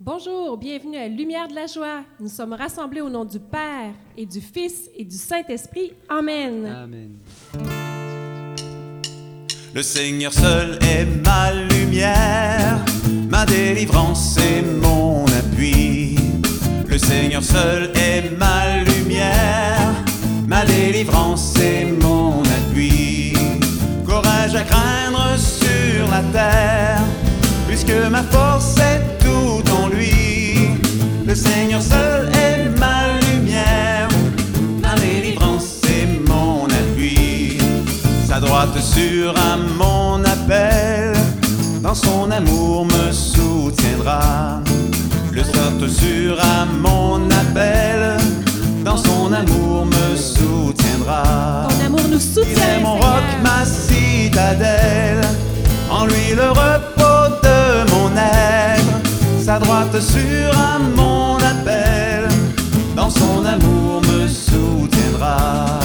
Bonjour, bienvenue à Lumière de la joie. Nous sommes rassemblés au nom du Père et du Fils et du Saint-Esprit. Amen. Amen. Le Seigneur seul est ma lumière, ma délivrance et mon appui. Le Seigneur seul est ma lumière, ma délivrance et mon appui. Courage à craindre sur la terre, puisque ma force est tout en lui. Le Seigneur seul est ma lumière, ma délivrance et mon appui. Sa droite sur un mon appel, dans son amour me soutiendra. Le sorte sur un mon appel, dans son amour me soutiendra. Ton amour nous Il soutient. est mon roc, ma citadelle, en lui le repos droite sur un mon appel, dans son amour me soutiendra.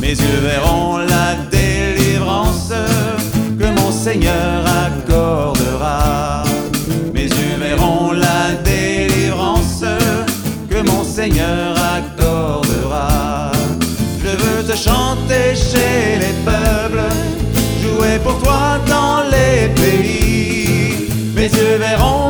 Mes yeux verront la délivrance que mon Seigneur accordera. Mes yeux verront la délivrance que mon Seigneur accordera. Je veux te chanter chez les peuples, jouer pour toi dans les pays. Mes yeux verront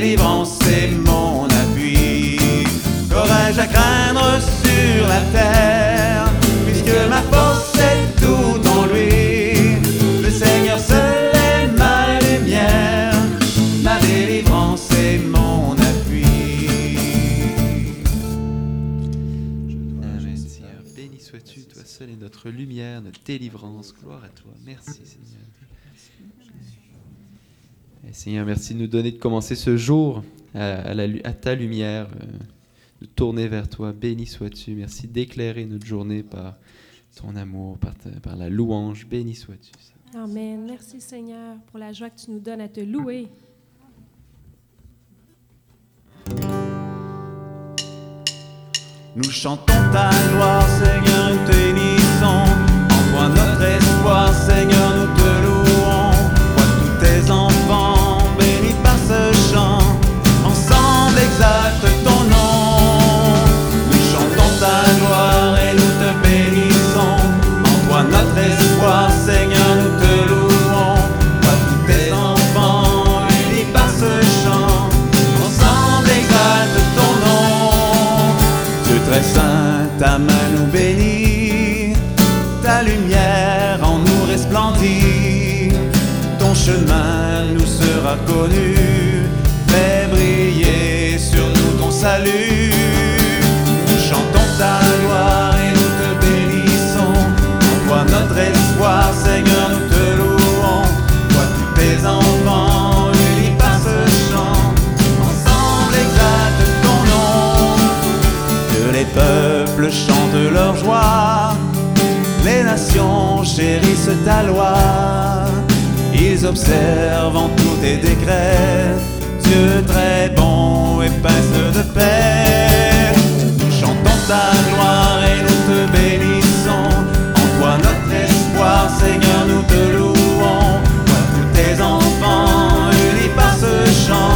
délivrance et mon appui. Qu'aurais-je à craindre sur la terre, puisque ma force est tout en lui. Le Seigneur seul est ma lumière, ma délivrance et mon appui. Amen, Seigneur. Béni sois-tu, toi seul est notre lumière, notre délivrance. Gloire à toi. Merci, Seigneur. Et Seigneur, merci de nous donner de commencer ce jour à, à la lu- à ta lumière, euh, de tourner vers toi. Béni sois-tu. Merci d'éclairer notre journée par ton amour, par, ta- par la louange. Béni sois-tu. Amen. Merci Seigneur pour la joie que tu nous donnes à te louer. Nous chantons ta gloire, Seigneur, nous te bénissons. Bénit, ta lumière en nous resplendit, ton chemin nous sera connu, peuples chantent leur joie, les nations chérissent ta loi. Ils observent en tous tes décrets, Dieu très bon et pince de paix. Nous chantons ta gloire et nous te bénissons. En toi notre espoir, Seigneur, nous te louons. Vois tous tes enfants unis par ce chant,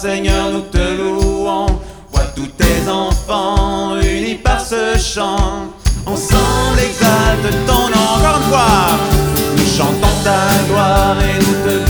Seigneur, nous te louons. Vois tous tes enfants unis par ce chant. Ensemble exalte ton encore une fois. Nous chantons ta gloire et nous te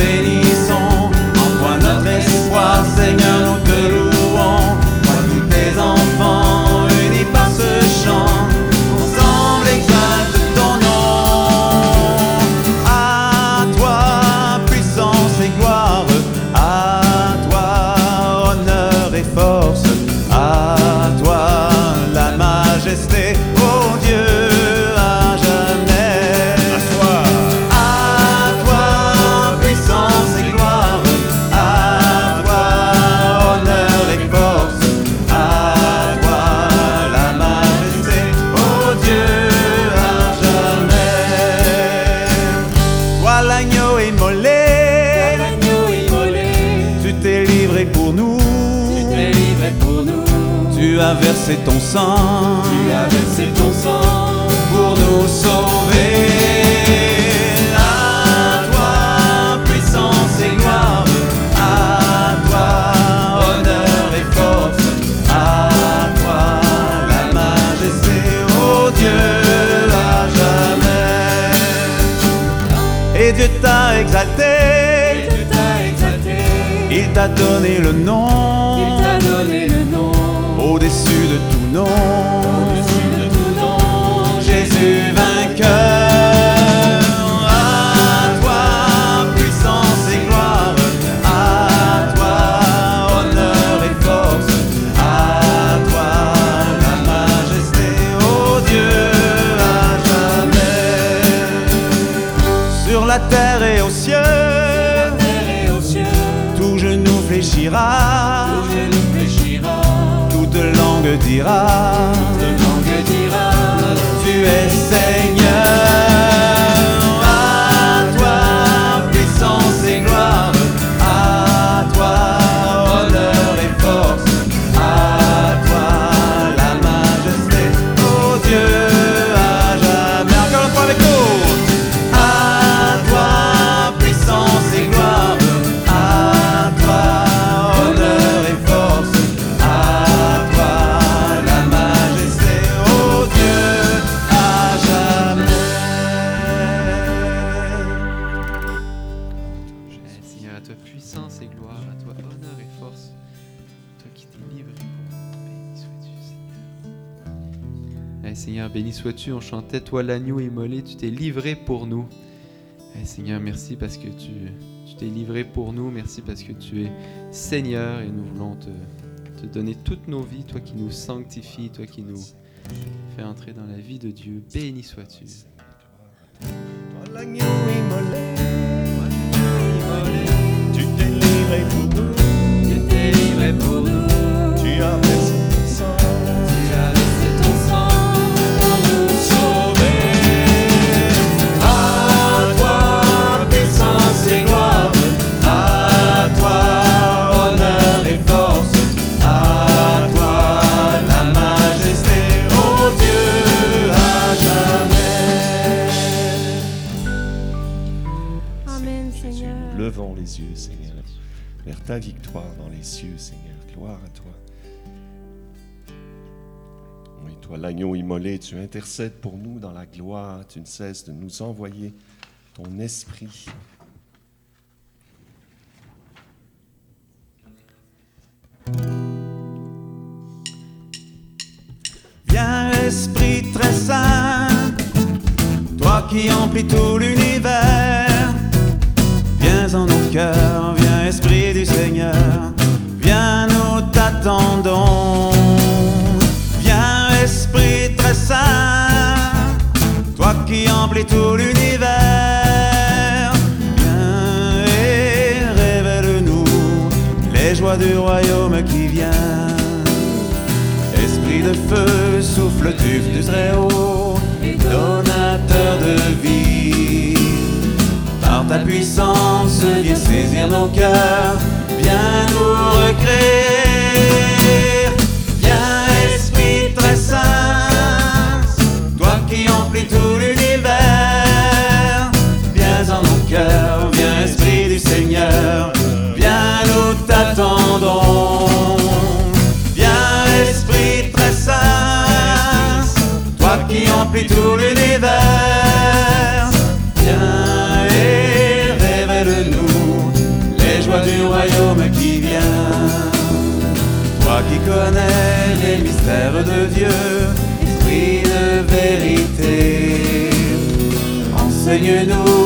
as versé ton sang. Tu as versé ton sang pour nous sauver. À toi, puissance et gloire. À toi, honneur et force. À toi, la majesté, ô Dieu, à jamais. Et Dieu t'a exalté. Dieu t'a exalté. Il t'a donné le nom. Il t'a donné le nom au-dessus de tout nom. Au-dessus de tout nom. Jésus vainqueur. Langue dira. toute langue dira. Tu es Seigneur. Toi qui t'es livré pour nous. Béni sois-tu, Seigneur. Eh, Seigneur, béni sois-tu, on chantait, toi l'agneau immolé, tu t'es livré pour nous. Eh, Seigneur, merci parce que tu tu t'es livré pour nous, merci parce que tu es Seigneur et nous voulons te, te donner toutes nos vies, toi qui nous sanctifies, toi qui nous fais entrer dans la vie de Dieu. Béni sois-tu. Toi, l'agneau immolé, les yeux, Seigneur, vers ta victoire dans les cieux, Seigneur. Gloire à toi. Oui, toi, l'agneau immolé, tu intercèdes pour nous dans la gloire. Tu ne cesses de nous envoyer ton esprit. Viens, Esprit très saint, toi qui emplis tout l'univers. Viens Esprit du Seigneur. Viens, nous t'attendons. Viens, Esprit très saint, toi qui emplis tout l'univers. Viens et révèle-nous les joies du royaume qui vient. Esprit de feu, souffle du, du Très-Haut, donateur de vie. Ta puissance, viens saisir nos cœurs, viens nous recréer. Enseigne-nous, viens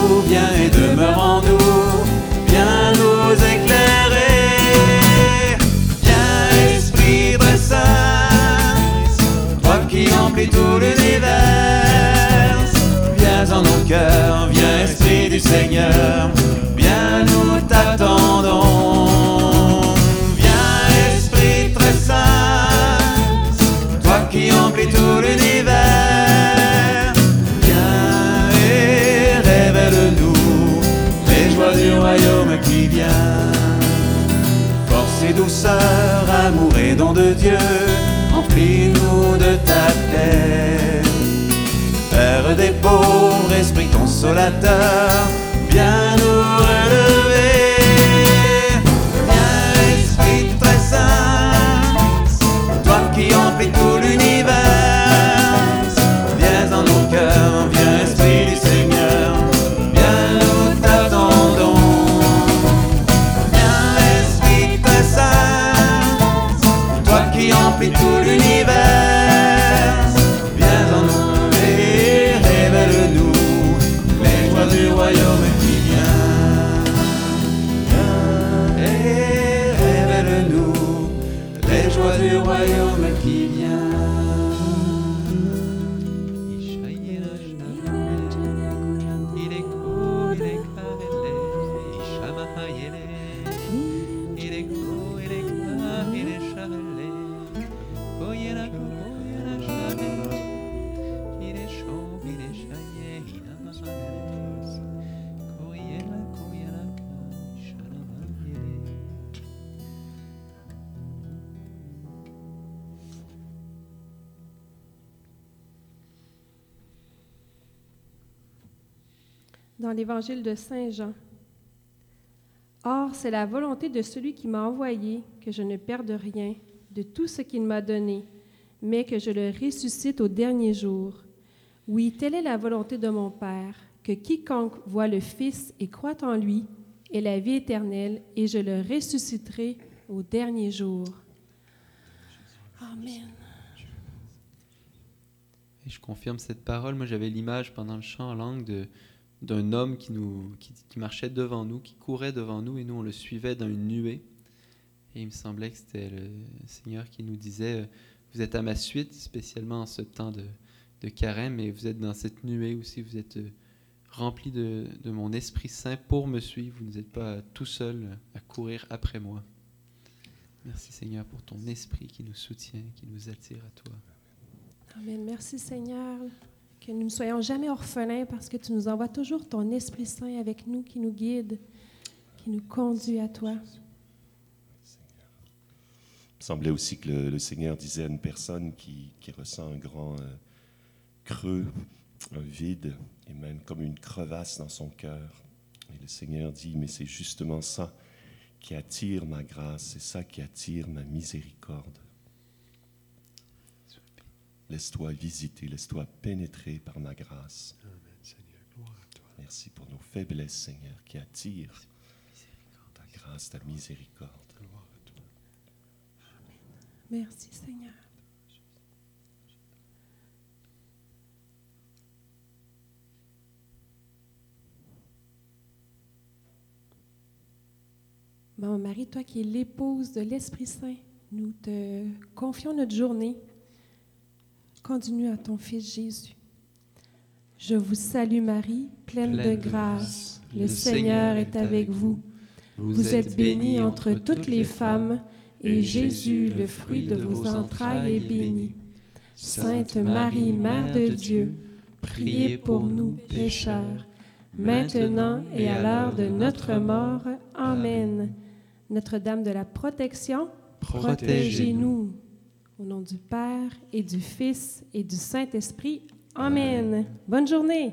vient. Force et douceur, amour et don de Dieu, emplis Remplis-nous de ta paix. Père des pauvres, Esprit consolateur, les joies du royaume qui vient. Dans l'évangile de Saint Jean. Or, c'est la volonté de celui qui m'a envoyé que je ne perde rien de tout ce qu'il m'a donné, mais que je le ressuscite au dernier jour. Oui, telle est la volonté de mon Père, que quiconque voit le Fils et croit en lui ait la vie éternelle, et je le ressusciterai au dernier jour. Amen. Et je confirme cette parole. Moi, j'avais l'image pendant le chant en langue de, d'un homme qui, nous, qui, marchait devant nous, qui courait devant nous, et nous, on le suivait dans une nuée. Et il me semblait que c'était le Seigneur qui nous disait, euh, vous êtes à ma suite, spécialement en ce temps de, de carême, et vous êtes dans cette nuée aussi, vous êtes euh, rempli de, de mon Esprit Saint pour me suivre, vous n'êtes pas tout seul à courir après moi. Merci Seigneur pour ton esprit qui nous soutient, qui nous attire à toi. Amen. Merci Seigneur. Que nous ne soyons jamais orphelins parce que tu nous envoies toujours ton Esprit Saint avec nous qui nous guide, qui nous conduit à toi. Il me semblait aussi que le, Seigneur disait à une personne qui, qui ressent un grand euh, creux, un vide, et même comme une crevasse dans son cœur. Et le Seigneur dit, mais c'est justement ça qui attire ma grâce, c'est ça qui attire ma miséricorde. Laisse-toi visiter, laisse-toi pénétrer par ma grâce. Merci pour nos faiblesses, Seigneur, qui attirent ta grâce, ta miséricorde. Merci Seigneur. Bon, Marie, toi qui es l'épouse de l'Esprit Saint, nous te confions notre journée. Continue à ton Fils Jésus. Je vous salue Marie, pleine, de grâce. Le, Seigneur est avec vous. Vous êtes bénie entre toutes les femmes, et Jésus, le fruit de vos entrailles, est béni. Sainte Marie, Mère de Dieu, priez pour nous pécheurs, maintenant et à l'heure de notre mort. Amen. Notre-Dame de la protection, protégez-nous. Au nom du Père et du Fils et du Saint-Esprit. Amen. Bonne journée.